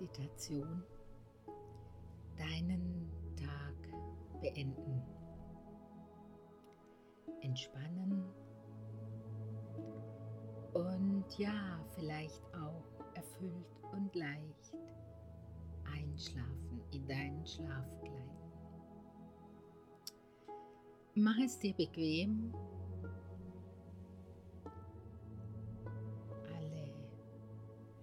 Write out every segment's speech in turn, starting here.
Meditation deinen Tag beenden. Entspannen und ja, vielleicht auch erfüllt und leicht einschlafen in deinen Schlafkleid. Mach es dir bequem.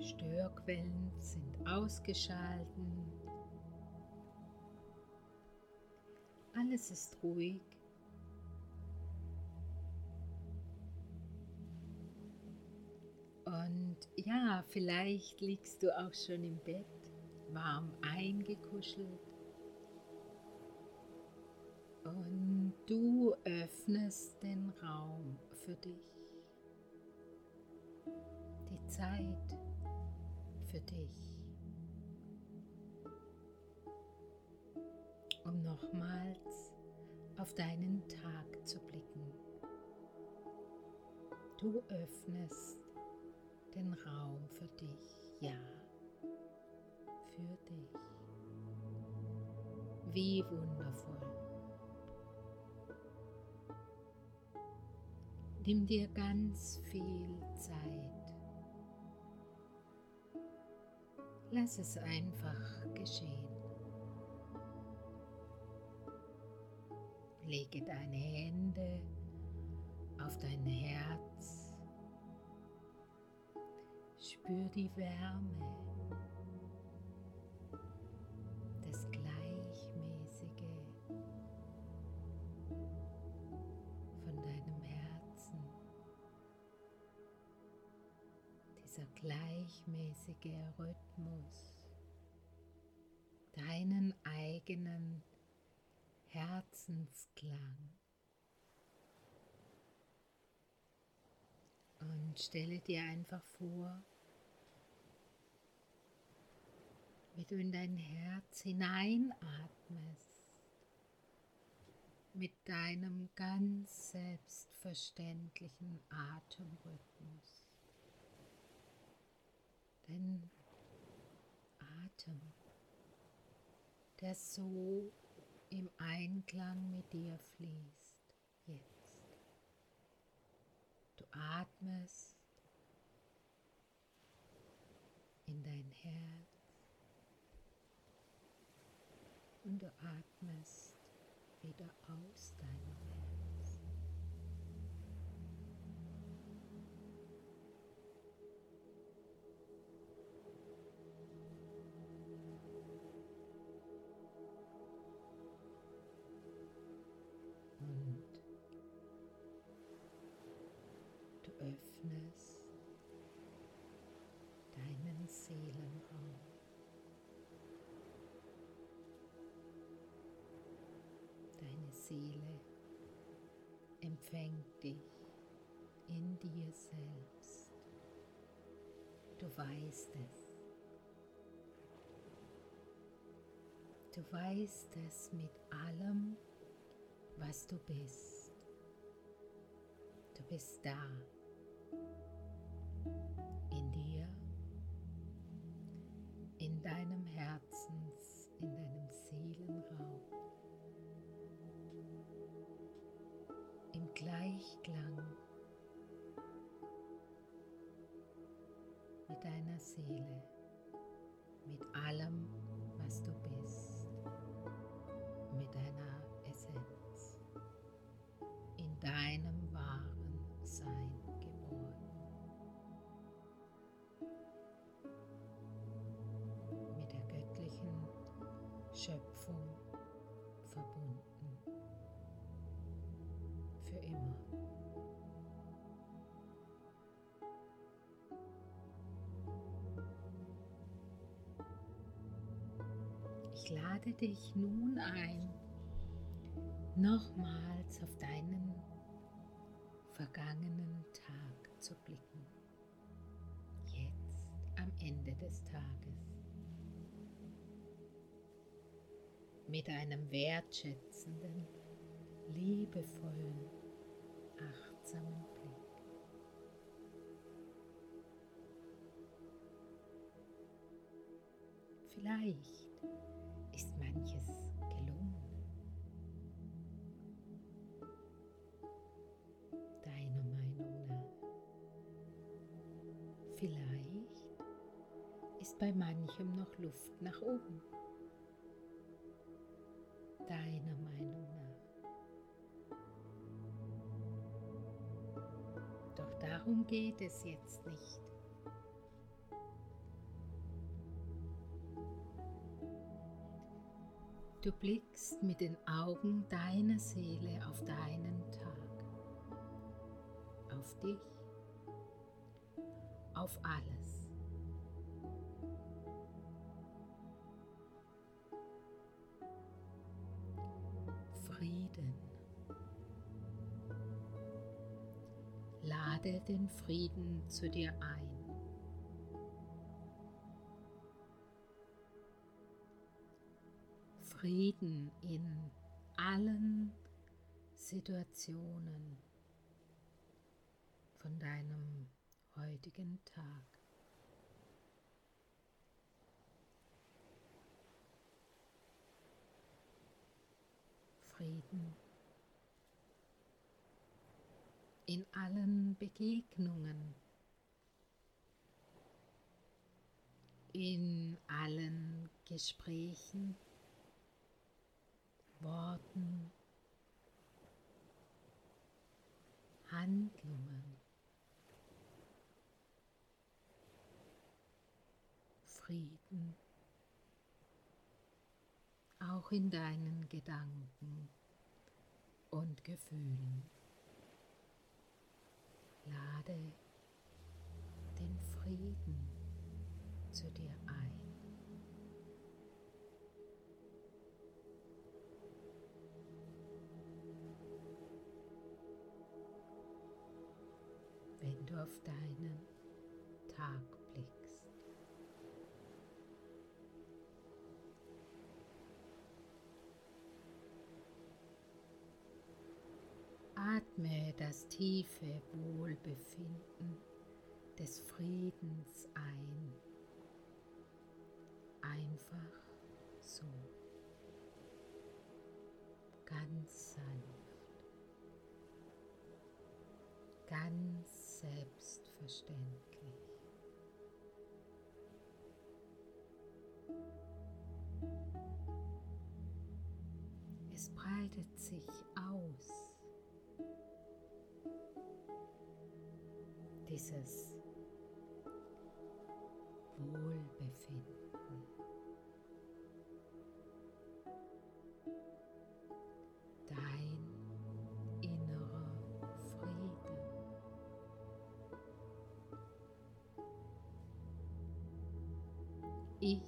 Störquellen sind ausgeschalten. Alles ist ruhig. Und ja, vielleicht liegst du auch schon im Bett, warm eingekuschelt. Und du öffnest den Raum für dich. Die Zeit für dich. Um nochmals auf deinen Tag zu blicken. Du öffnest den Raum für dich, ja, für dich. Wie wundervoll. Nimm dir ganz viel Zeit. Lass es einfach geschehen. Lege deine Hände auf dein Herz. Spür die Wärme des Gleichmäßige von deinem Herzen. Dieser gleichmäßige Rhythmus, deinen eigenen Herzensklang. Und stelle dir einfach vor, wie du in dein Herz hineinatmest mit deinem ganz selbstverständlichen Atemrhythmus. Denn Atem, der so im Einklang mit dir fließt, jetzt. Du atmest in dein Herz und du atmest wieder aus deinem Seele empfängt dich in dir selbst. Du weißt es. Du weißt es mit allem, was du bist. Du bist da. Gleichklang mit deiner Seele, Ich lade dich nun ein, nochmals auf deinen vergangenen Tag zu blicken. Jetzt am Ende des Tages. Mit einem wertschätzenden, liebevollen, achtsamen Blick. Vielleicht manches gelungen. Deiner Meinung nach. Vielleicht ist bei manchem noch Luft nach oben. Deiner Meinung nach. Doch darum geht es jetzt nicht. Du blickst mit den Augen deiner Seele auf deinen Tag, auf dich, auf alles. Frieden. Lade den Frieden zu dir ein. Frieden in allen Situationen von deinem heutigen Tag. Frieden in allen Begegnungen, in allen Gesprächen Worten, Handlungen, Frieden, auch in deinen Gedanken und Gefühlen. Lade den Frieden zu dir ein. Auf deinen Tag blickst. Atme das tiefe Wohlbefinden des Friedens ein. Einfach so. Ganz sanft. Ganz selbstverständlich. Es breitet sich aus, dieses Wohlbefinden. Ich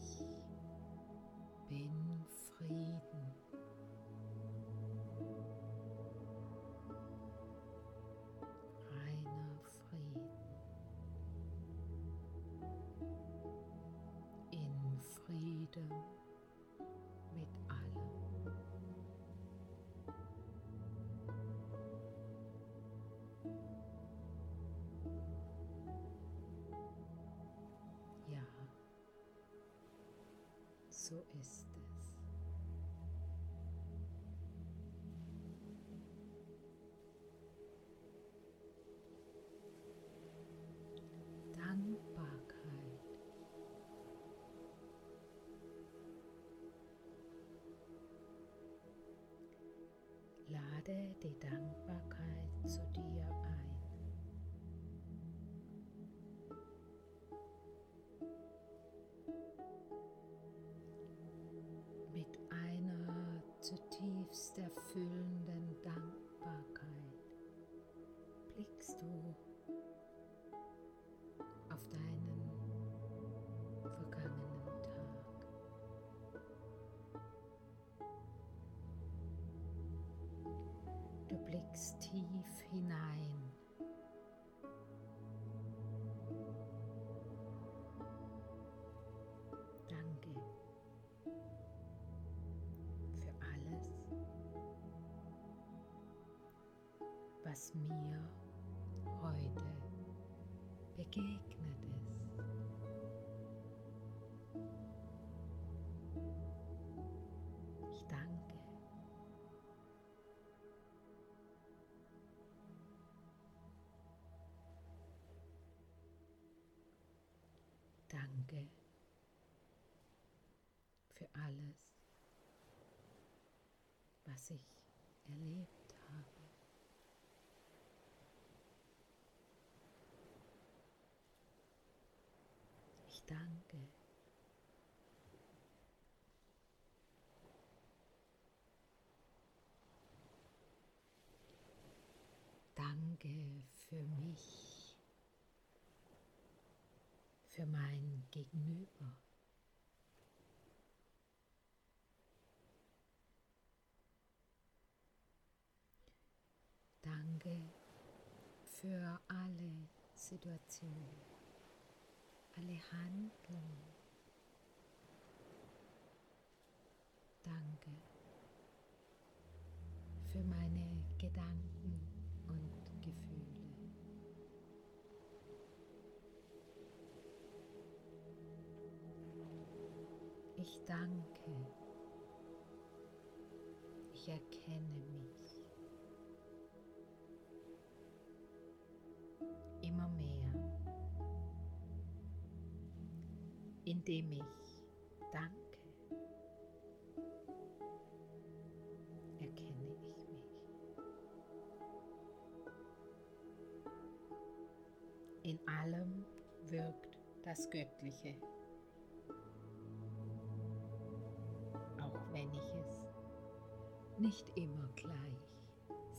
so ist es. Dankbarkeit. Lade die Dankbarkeit zu dir ein. Tief hinein. Was mir heute begegnet Danke für alles, was ich erlebt habe. Ich danke. Danke für mich, für mein Gegenüber. Danke für alle Situationen, alle Handlungen. Danke für meine Gedanken danke. Ich erkenne mich. Immer mehr. Indem ich danke, erkenne ich mich. In allem wirkt das Göttliche. Nicht immer gleich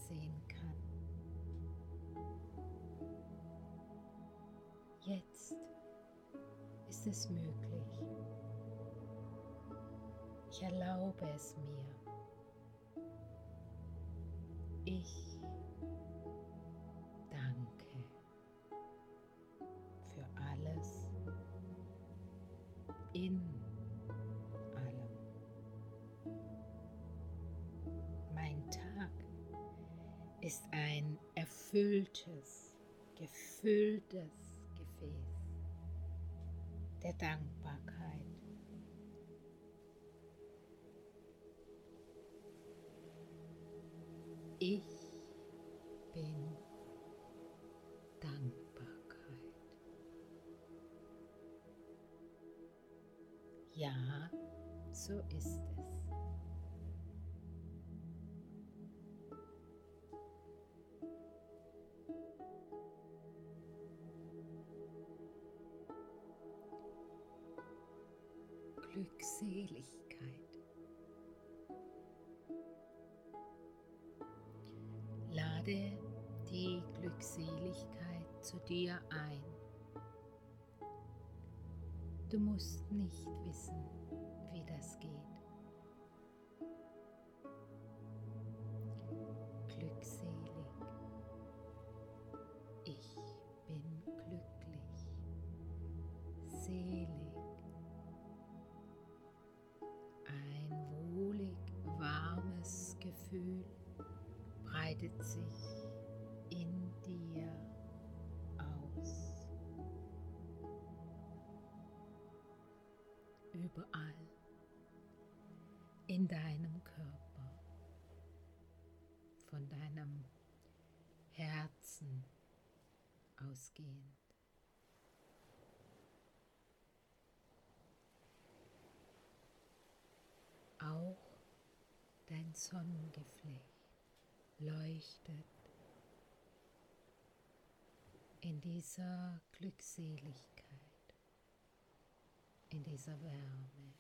sehen kann. Jetzt ist es möglich. Ich erlaube es mir. Ich ist ein erfülltes, gefülltes Gefäß der Dankbarkeit. Ich bin Dankbarkeit. Ja, so ist es. Lade die Glückseligkeit zu dir ein. Du musst nicht wissen, wie das geht. Glückselig. Ich bin glücklich. Selig. Ein wohlig warmes Gefühl breitet sich in dir aus. Überall in deinem Körper, von deinem Herzen ausgehend. Auch dein Sonnengeflecht leuchtet in dieser Glückseligkeit, in dieser Wärme,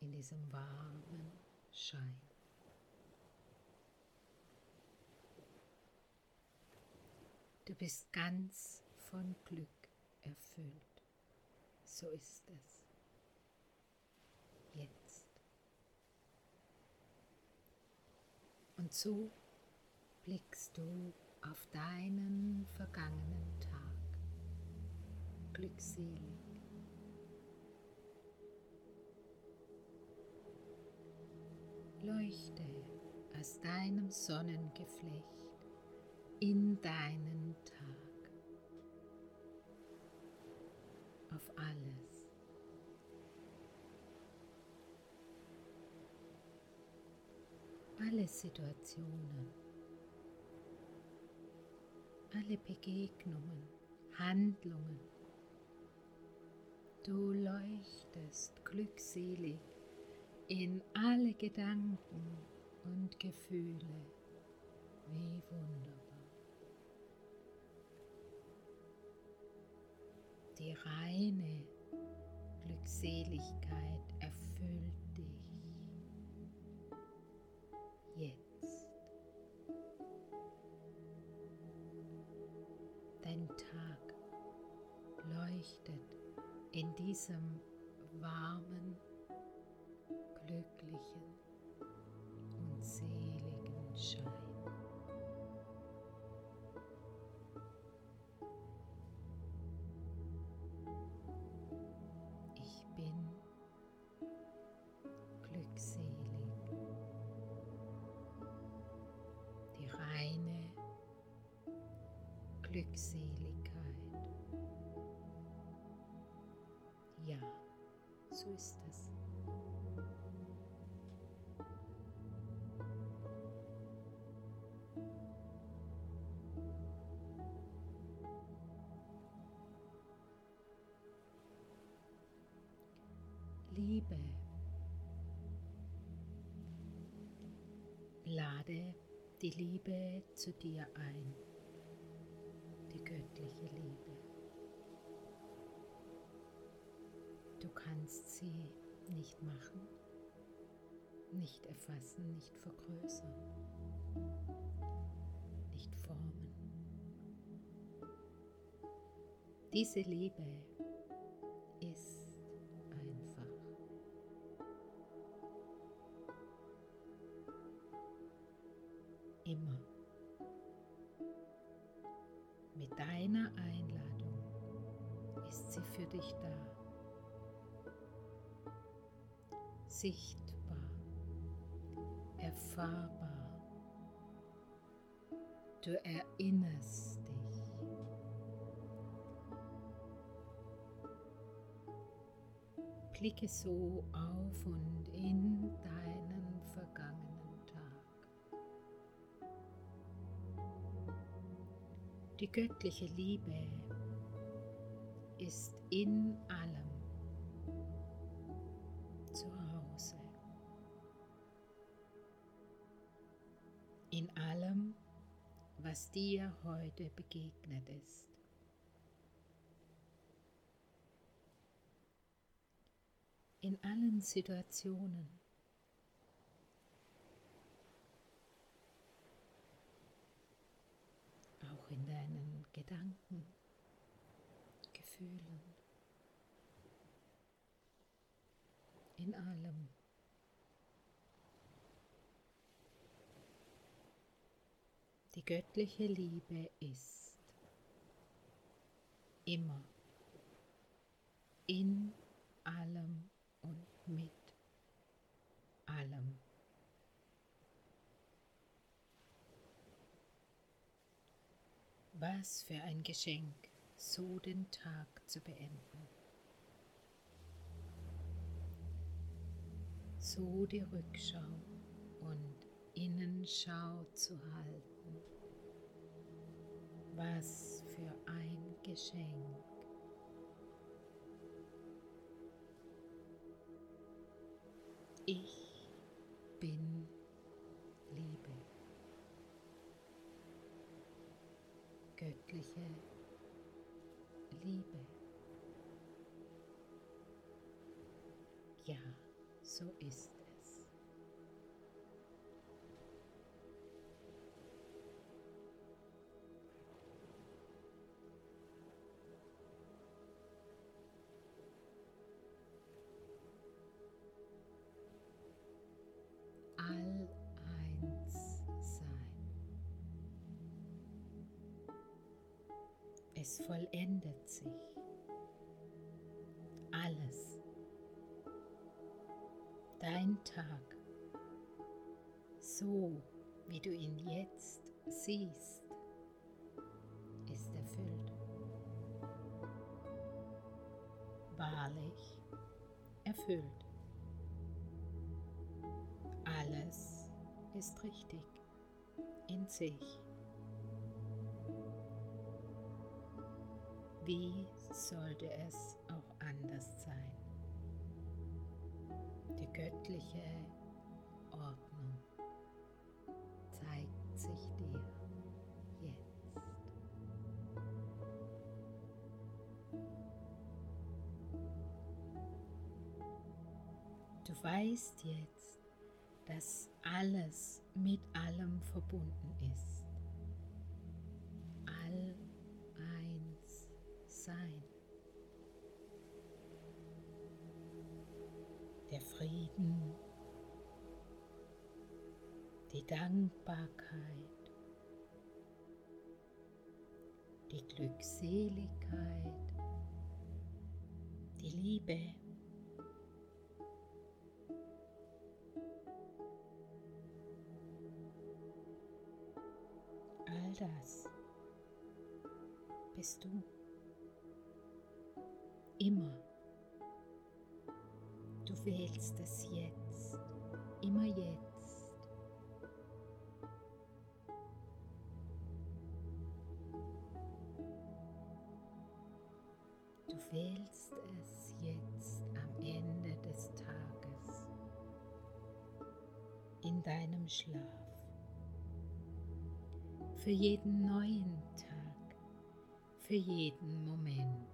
in diesem warmen Schein. Du bist ganz von Glück erfüllt. So ist es. Jetzt. Und so blickst du auf deinen vergangenen Tag. Glückselig. Leuchte aus deinem Sonnengeflecht in deinen Tag. Auf alles. Alle Situationen, alle Begegnungen, Handlungen, Du leuchtest glückselig in alle Gedanken und Gefühle. Wie wunderbar. Die reine Glückseligkeit erfüllt diesem warmen, glücklichen und seligen Schein. Glückseligkeit. So ist es. Liebe. Lade die Liebe zu dir ein die göttliche Liebe. Du kannst sie nicht machen, nicht erfassen, nicht vergrößern, nicht formen. Diese Liebe ist einfach. Immer. Mit deiner Einladung ist sie für dich da. Sichtbar, erfahrbar. Du erinnerst dich. Blicke so auf und in deinen vergangenen Die göttliche Liebe ist in allem In allem, was dir heute begegnet ist. In allen Situationen auch in deinen Gedanken, Gefühlen, in allem. Die göttliche Liebe ist immer in allem und mit allem. Was für ein Geschenk, so den Tag zu beenden. So die Rückschau und Innenschau zu halten. Was für ein Geschenk. Ich bin Liebe. göttliche Liebe. Ja, so ist Es vollendet sich. Alles. Dein Tag, so wie du ihn jetzt siehst, ist erfüllt. Wahrlich erfüllt. Alles ist richtig in sich. Wie sollte es auch anders Anderssein. Die göttliche Ordnung zeigt sich dir jetzt. Du weißt jetzt, dass alles mit allem verbunden ist. Frieden, die Dankbarkeit, die Glückseligkeit, die Liebe. All das bist du. Immer. Du wählst es jetzt, immer jetzt. Du wählst es jetzt am Ende des Tages, in deinem Schlaf, für jeden neuen Tag, für jeden Moment.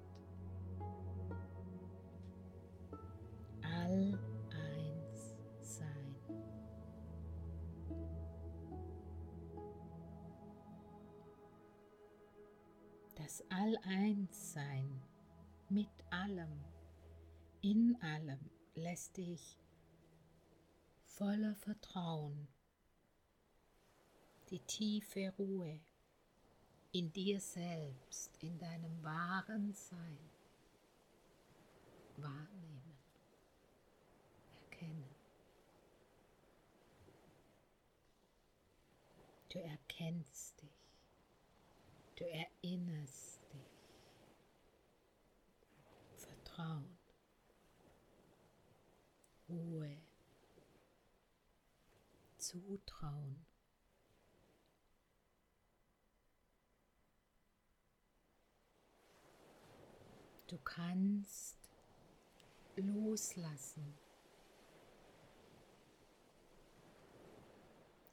Das All-Eins-Sein mit allem, in allem lässt dich voller Vertrauen die tiefe Ruhe in dir selbst, in deinem wahren Sein wahrnehmen, erkennen. Du erkennst dich, du erinnerst dich. Vertrauen, Ruhe, Zutrauen. Du kannst loslassen,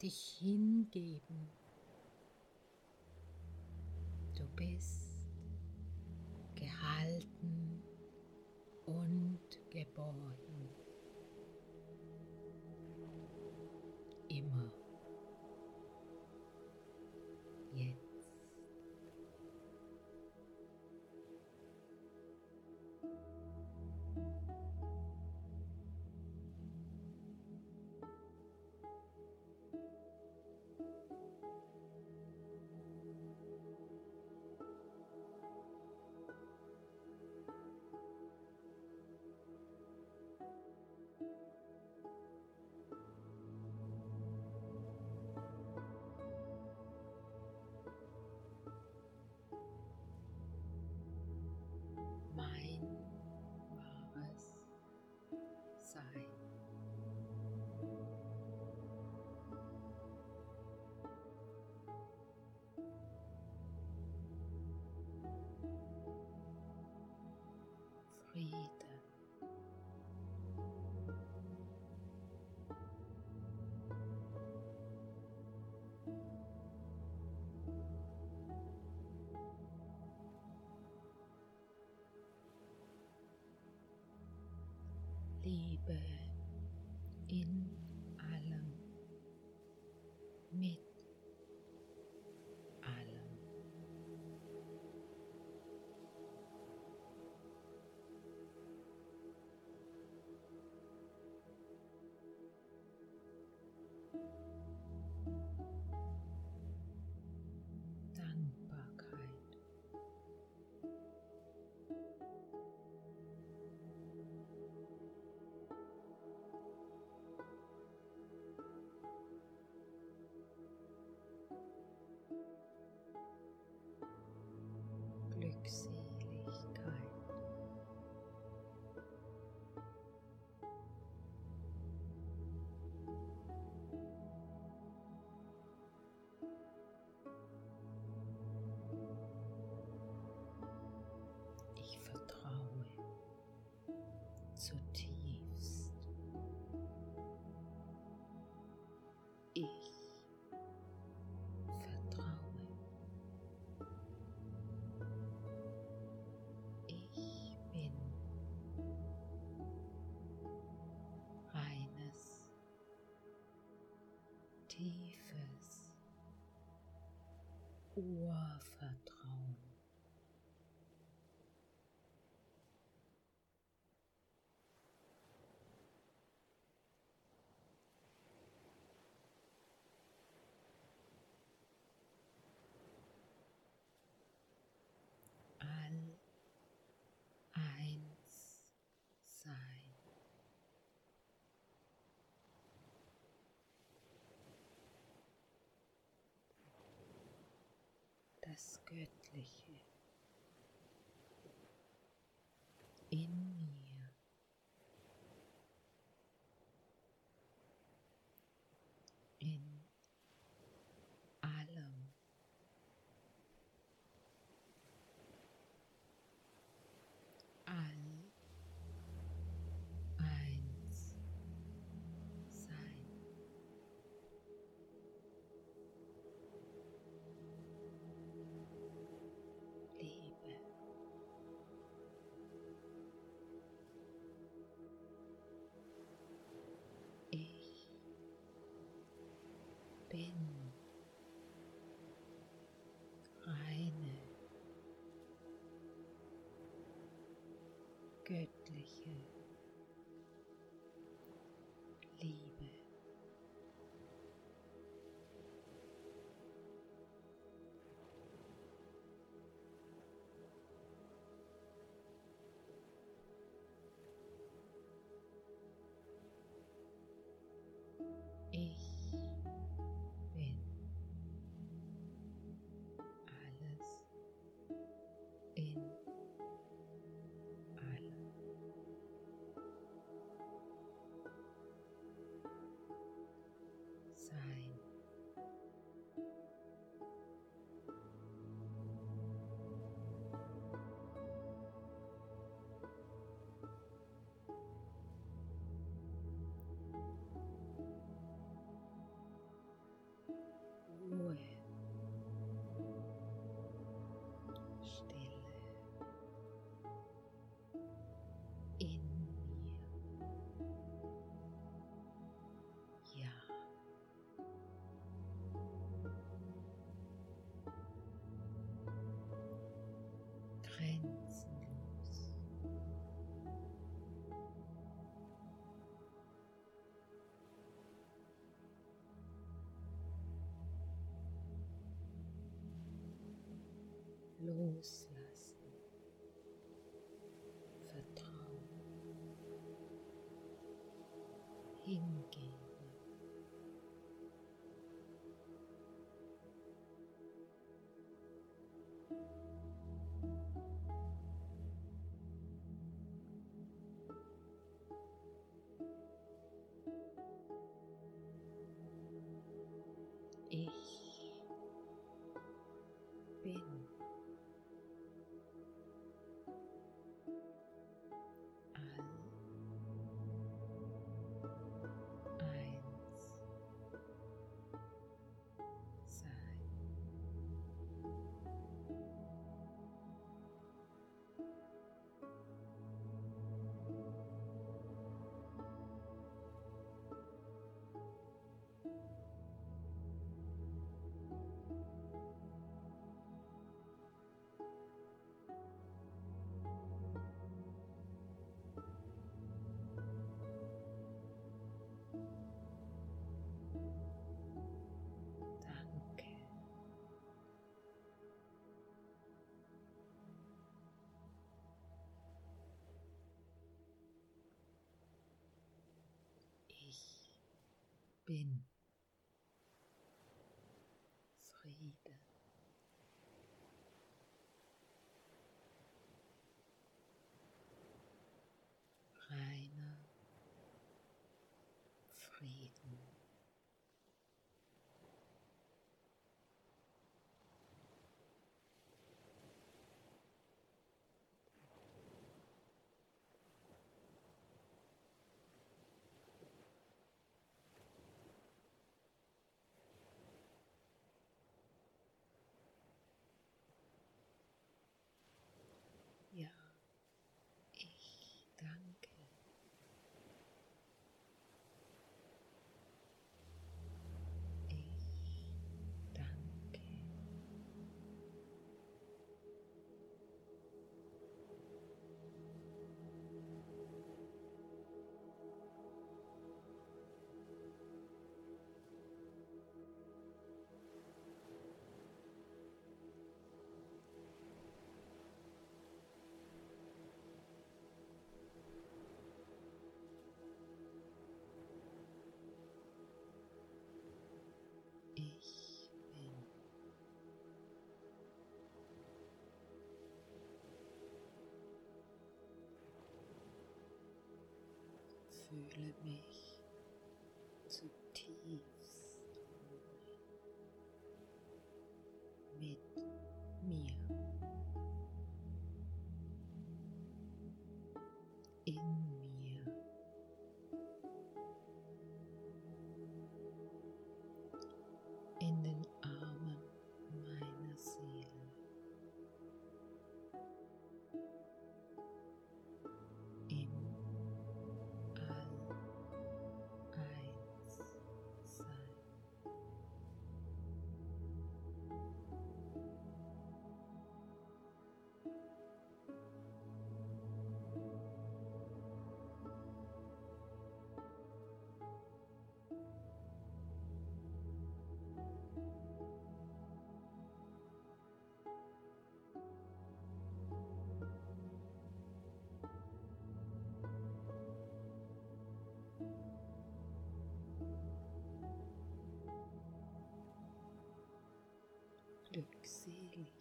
dich hingeben. Du bist gehalten und geborgen. Friede. Liebe in tiefes Urvertrauen. das Göttliche. göttliche. grenzenlos. Los bin. Friede. Reiner Friede. Fühle mich zutiefst Glückseligkeit.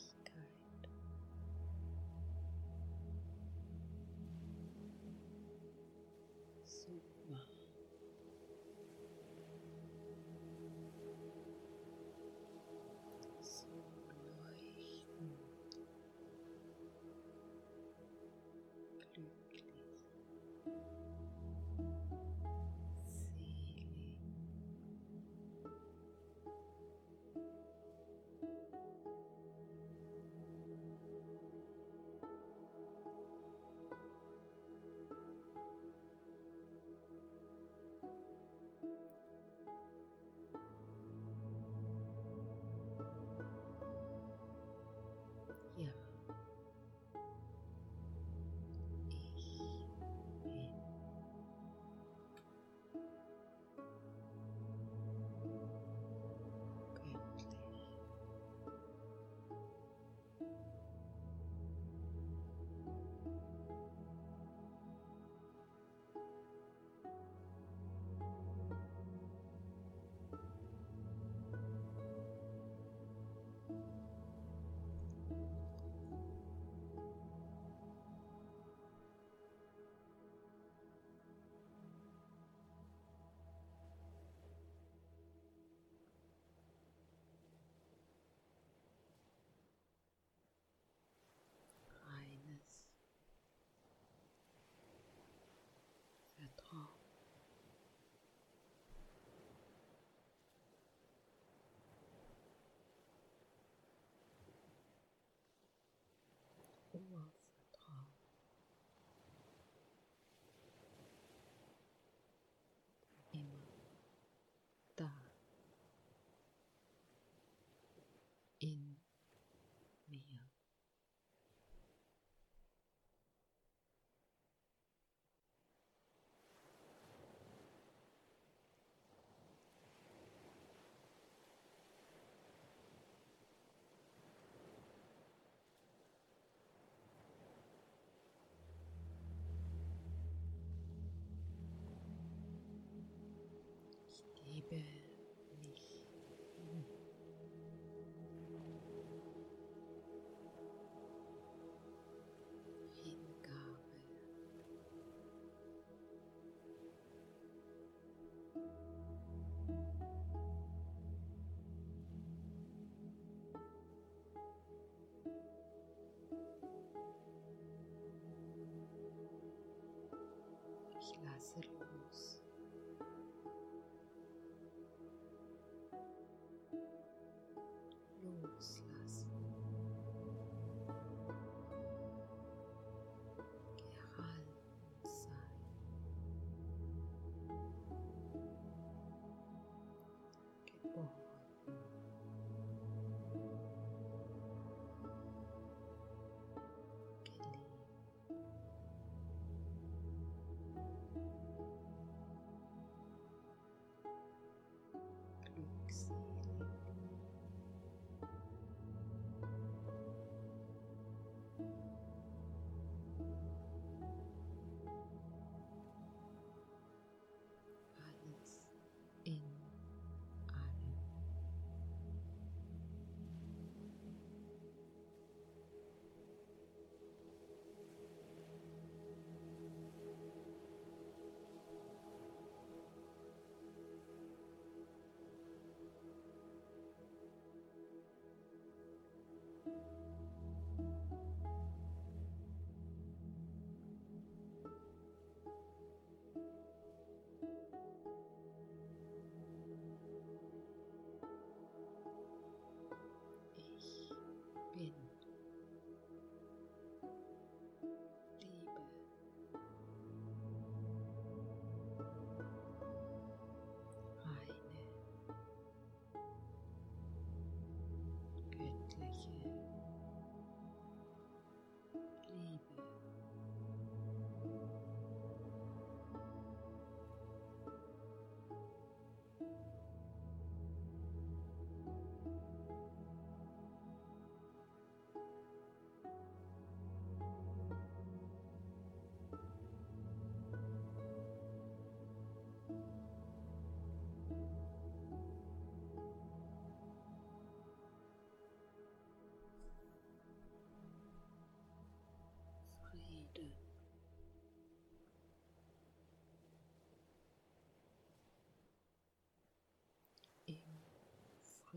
Urvertrauen.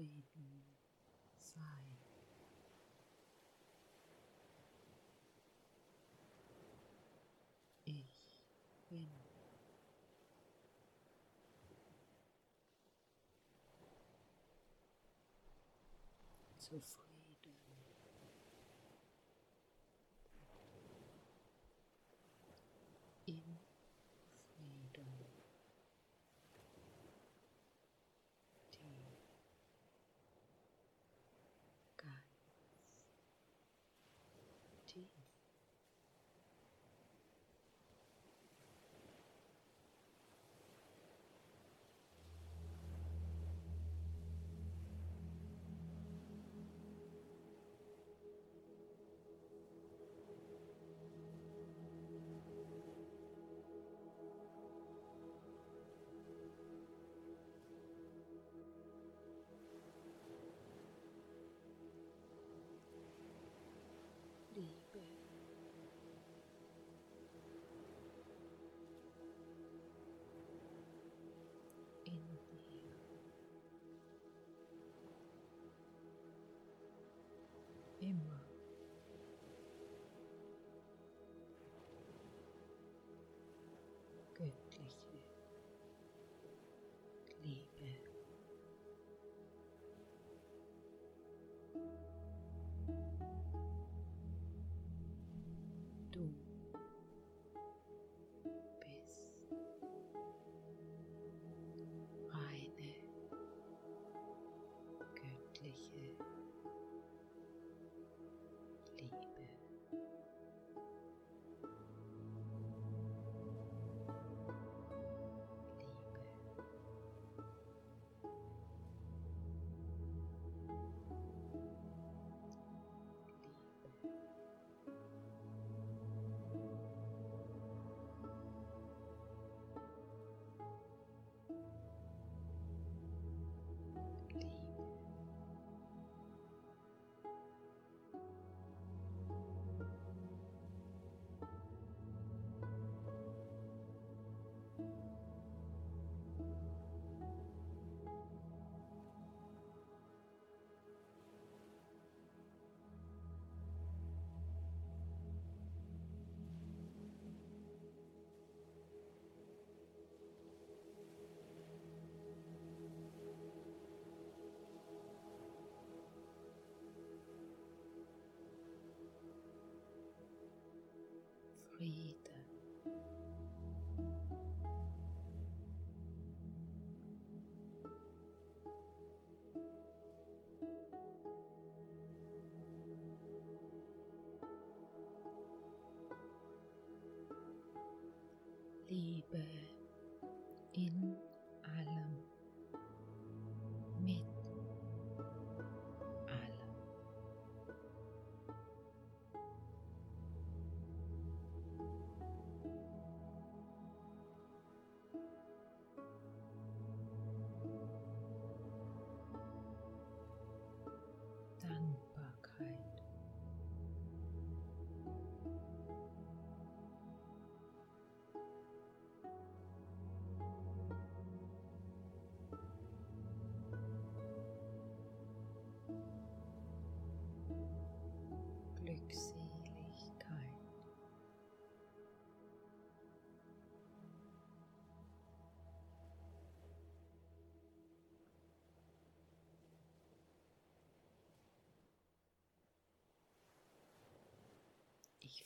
Zufrieden sein. Ich bin zufrieden. Im Frieden. Tief. Ganz tief.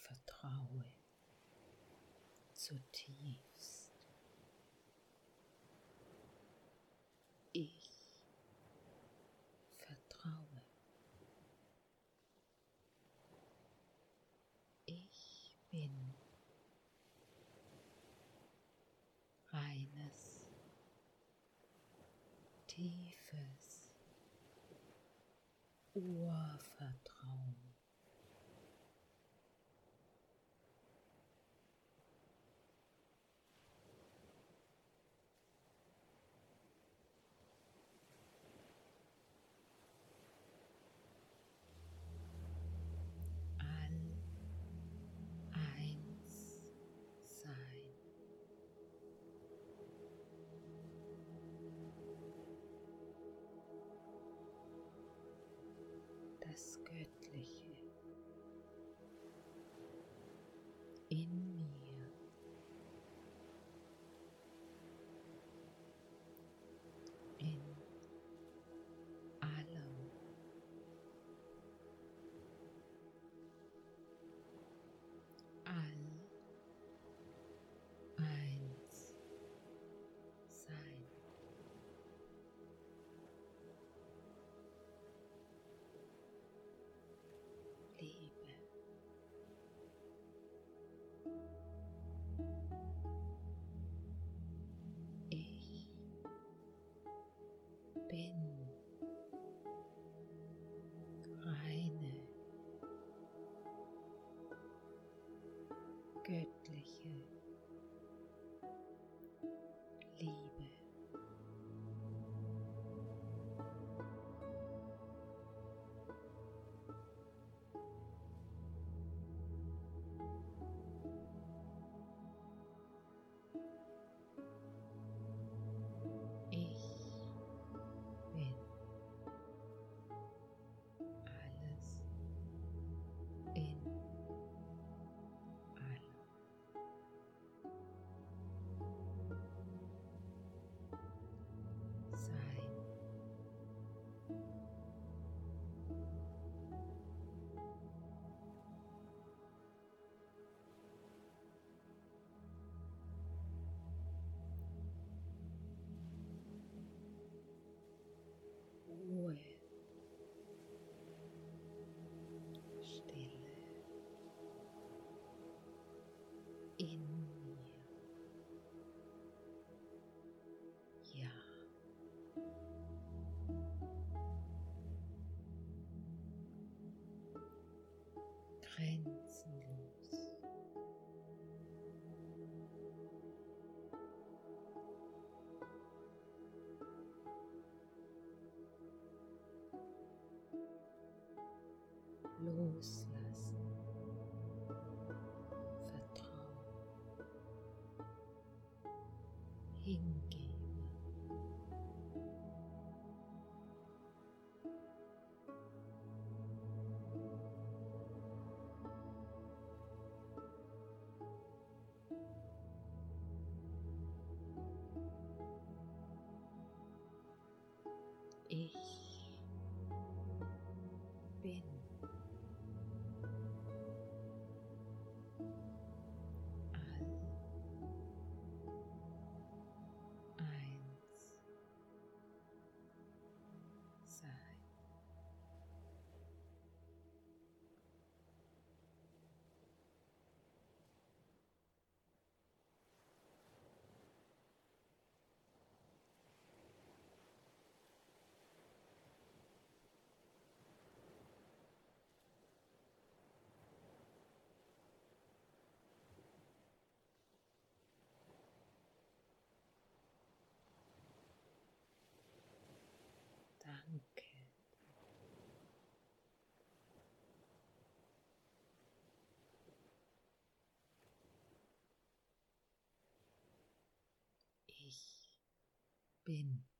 Vertraue zutiefst. Ich vertraue. Ich bin reines, tiefes Urvertrauen. Good. Loslassen. Vertrauen. Hingeben. Bin Friede.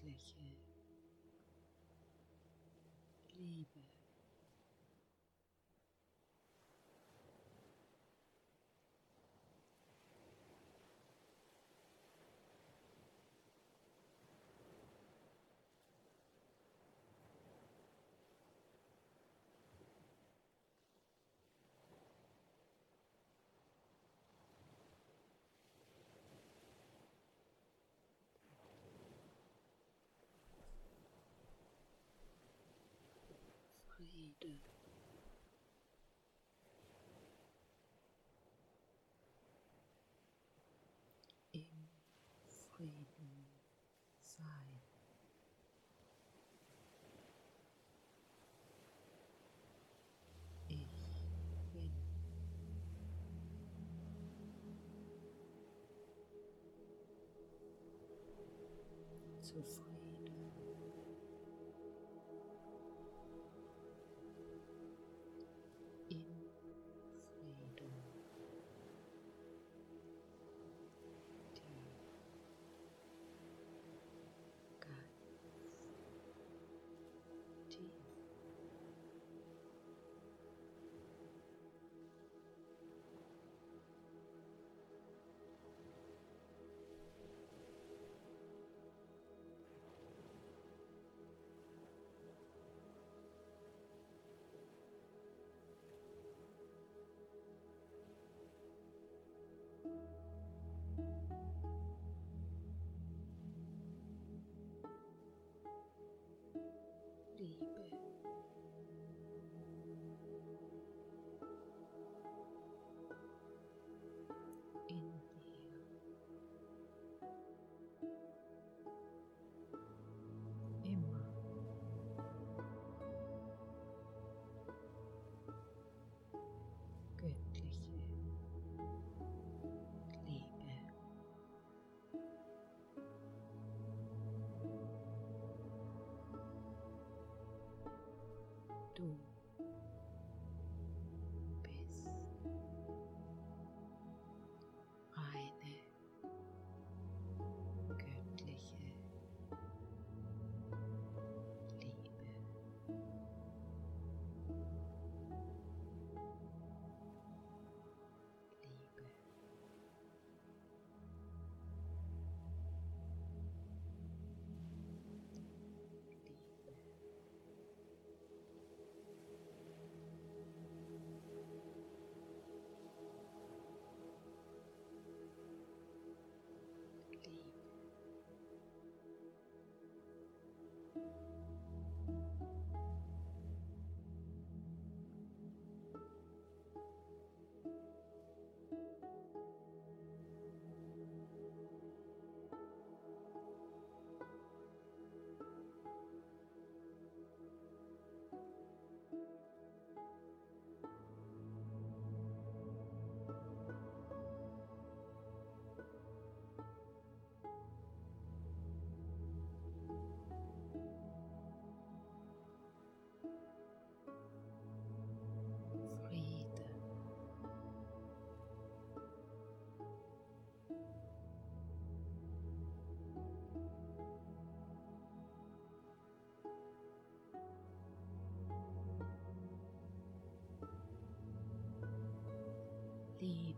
Göttliche Liebe. Friede. Im Frieden sein. Ich bin. Zufrieden. Du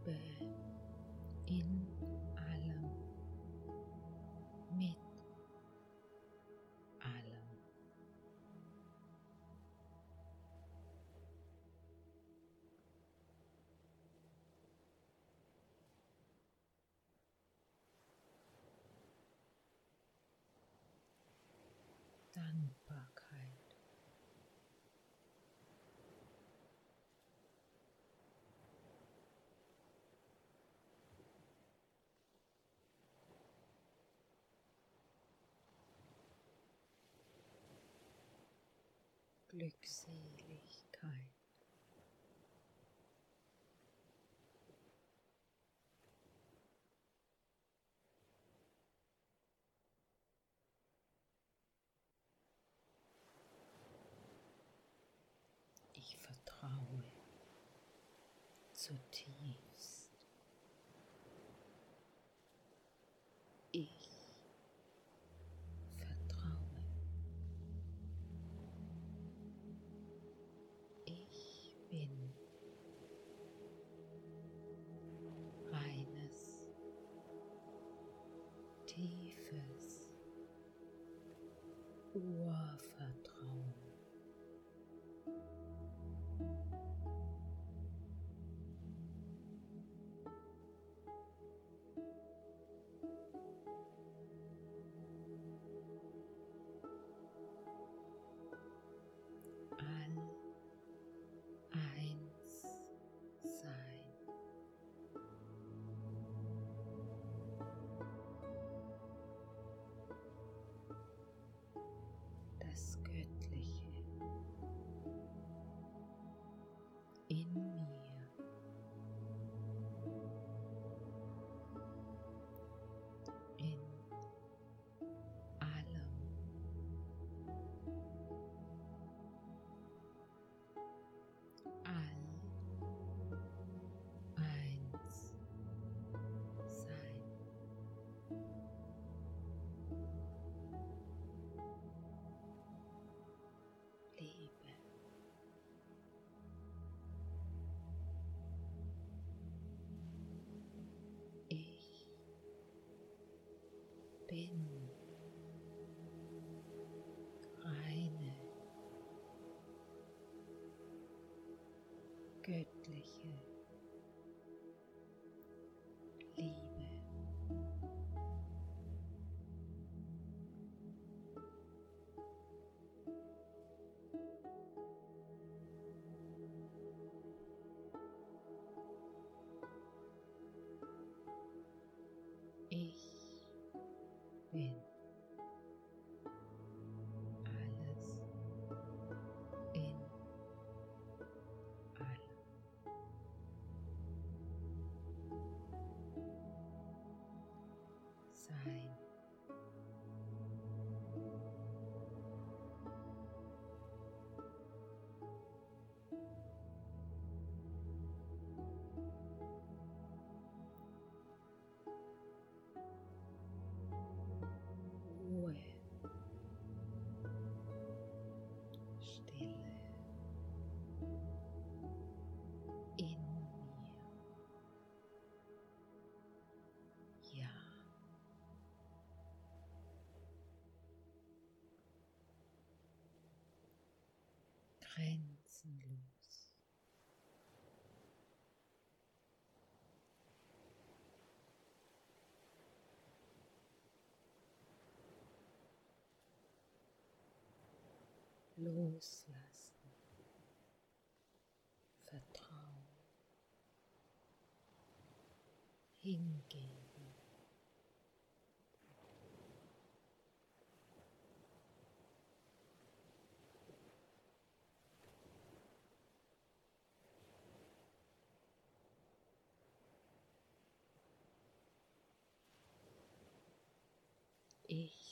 Liebe in Glückseligkeit. Ich vertraue zutiefst. bin reine, göttliche. grenzenlos. Loslassen. Vertrauen. Hingehen. Ei.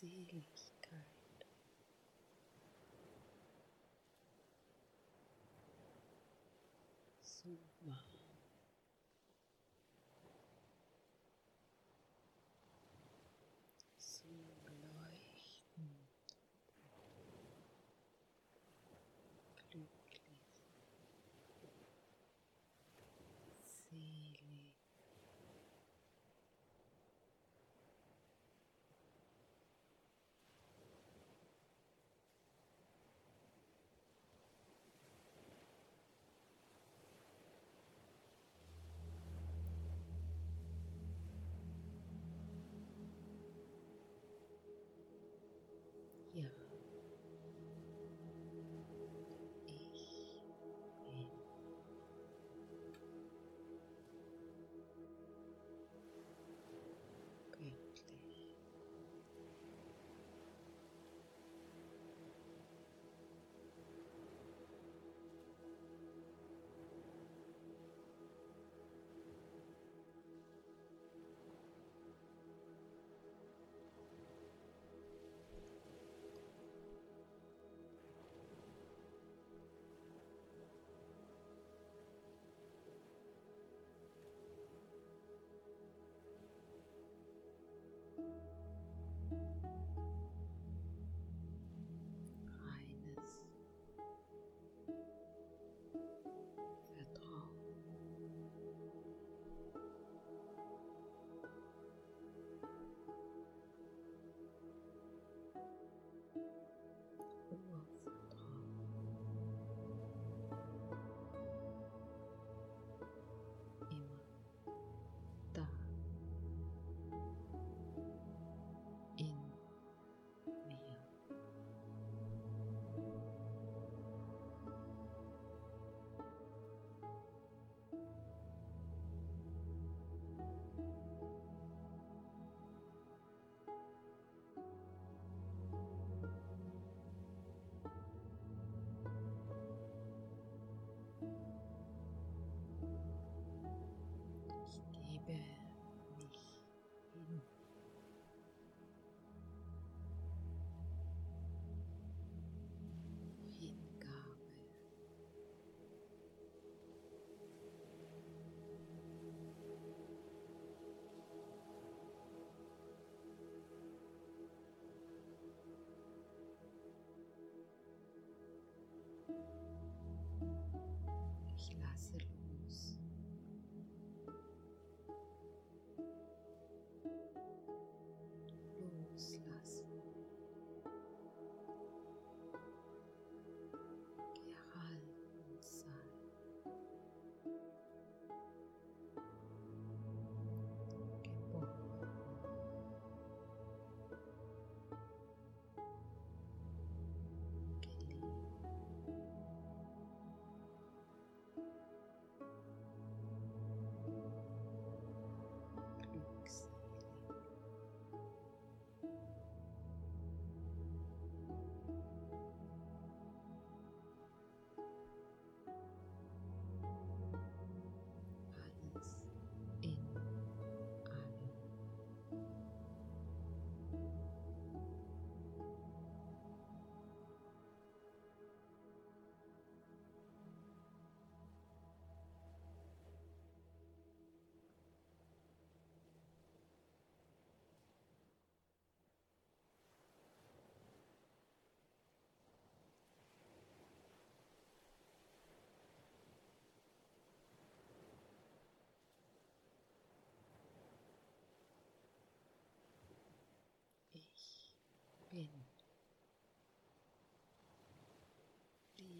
Glückseligkeit.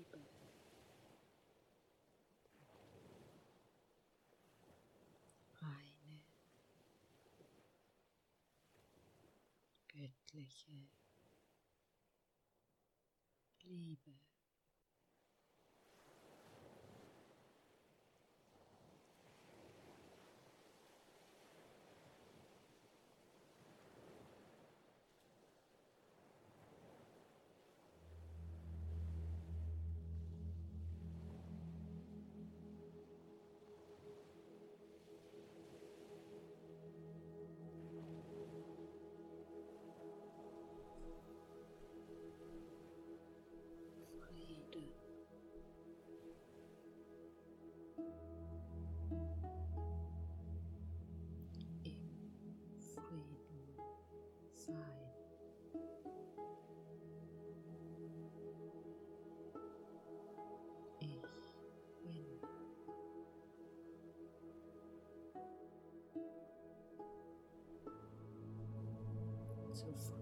Liebe. Reine, göttliche Liebe. Zufrieden.